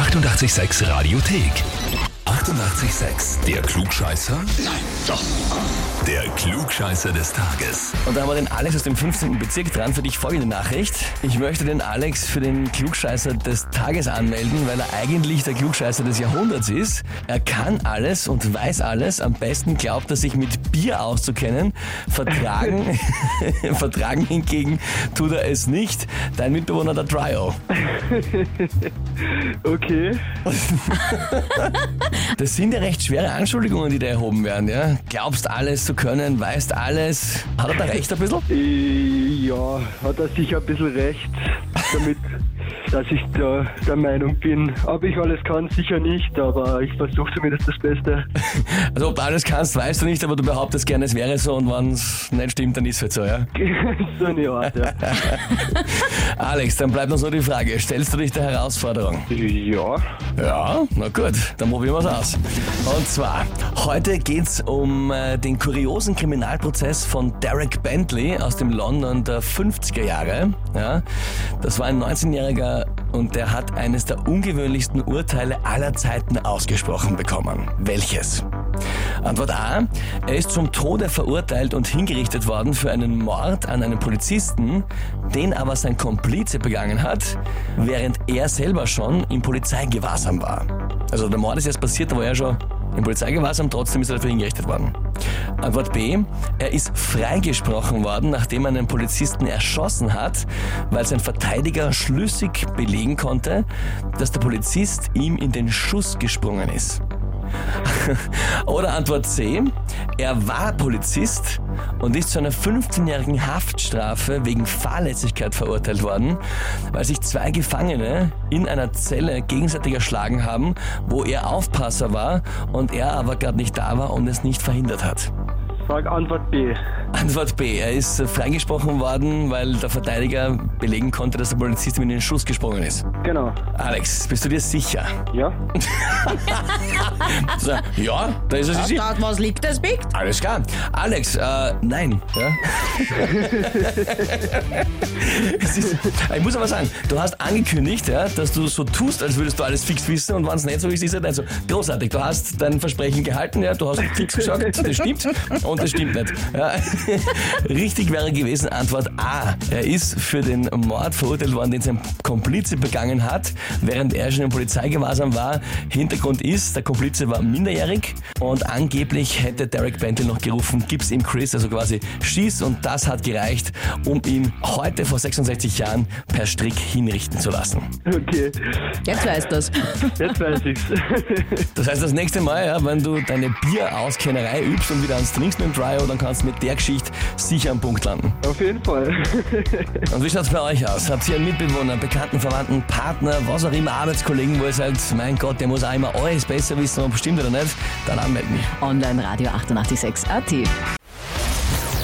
886 Radiothek. 88,6. Der Klugscheißer? Nein, doch. Der Klugscheißer des Tages. Und da haben wir den Alex aus dem 15. Bezirk dran. Für dich folgende Nachricht. Ich möchte den Alex für den Klugscheißer des Tages anmelden, weil er eigentlich der Klugscheißer des Jahrhunderts ist. Er kann alles und weiß alles. Am besten glaubt er sich mit Bier auszukennen. Vertragen, vertragen hingegen tut er es nicht. Dein Mitbewohner der Dryo. Okay. Das sind ja recht schwere Anschuldigungen, die da erhoben werden. Ja? Glaubst alles zu können, weißt alles. Hat er da recht ein bisschen? Äh, Ja, hat er sicher ein bisschen recht damit, dass ich da der Meinung bin. Ob ich alles kann, sicher nicht, aber ich versuche zumindest das Beste. Also ob du alles kannst, weißt du nicht, aber du behauptest gerne, es wäre so und wenn es nicht stimmt, dann ist es halt so, ja? so eine Art, ja. Alex, dann bleibt uns nur die Frage, stellst du dich der Herausforderung? Ja, Ja, na gut, dann probieren wir es aus. Und zwar, heute geht's um äh, den kuriosen Kriminalprozess von Derek Bentley aus dem London der 50er Jahre. Ja, das war ein 19-Jähriger und der hat eines der ungewöhnlichsten Urteile aller Zeiten ausgesprochen bekommen. Welches? Antwort A. Er ist zum Tode verurteilt und hingerichtet worden für einen Mord an einem Polizisten, den aber sein Komplize begangen hat, während er selber schon im Polizeigewahrsam war. Also der Mord ist erst passiert, da war er schon im Polizeigewahrsam, trotzdem ist er dafür hingerichtet worden. Antwort B. Er ist freigesprochen worden, nachdem er einen Polizisten erschossen hat, weil sein Verteidiger schlüssig belegen konnte, dass der Polizist ihm in den Schuss gesprungen ist. Oder Antwort C. Er war Polizist und ist zu einer 15-jährigen Haftstrafe wegen Fahrlässigkeit verurteilt worden, weil sich zwei Gefangene in einer Zelle gegenseitig erschlagen haben, wo er Aufpasser war und er aber gerade nicht da war und es nicht verhindert hat. Sag Antwort B. Antwort B. Er ist äh, freigesprochen worden, weil der Verteidiger belegen konnte, dass der Polizist ihm in den Schuss gesprungen ist. Genau. Alex, bist du dir sicher? Ja? So, ja, da ist er sich sicher. Dort, was liegt, das biegt. Alles klar. Alex, äh, nein. Ja? ist, ich muss aber sagen, du hast angekündigt, ja, dass du so tust, als würdest du alles fix wissen und wenn es nicht so ist, ist es nicht so. Großartig, du hast dein Versprechen gehalten, ja, du hast fix gesagt, das stimmt und das stimmt nicht. Ja. Richtig wäre gewesen Antwort A. Er ist für den Mord verurteilt worden, den sein Komplize begangen hat, während er schon im Polizeigewahrsam war. Hintergrund ist, der Komplize war minderjährig und angeblich hätte Derek Bentley noch gerufen, gib's ihm Chris, also quasi schieß und das hat gereicht, um ihn heute vor 66 Jahren per Strick hinrichten zu lassen. Okay. Jetzt weißt du's. Jetzt weiß ich's. Das heißt, das nächste Mal, ja, wenn du deine Bierauskennerei übst und wieder ans Trinkst mit dem Dryo, dann kannst du mit der Geschichte sicher am Punkt landen. Auf jeden Fall. Und wie schaut's bei euch aus? Habt ihr einen Mitbewohner, Bekannten, Verwandten, Partner, was auch immer, Arbeitskollegen, wo ihr sagt, mein Gott, der muss auch immer alles besser wissen, ob stimmt oder nicht? Dann anmelden mich. Online Radio 886 AT.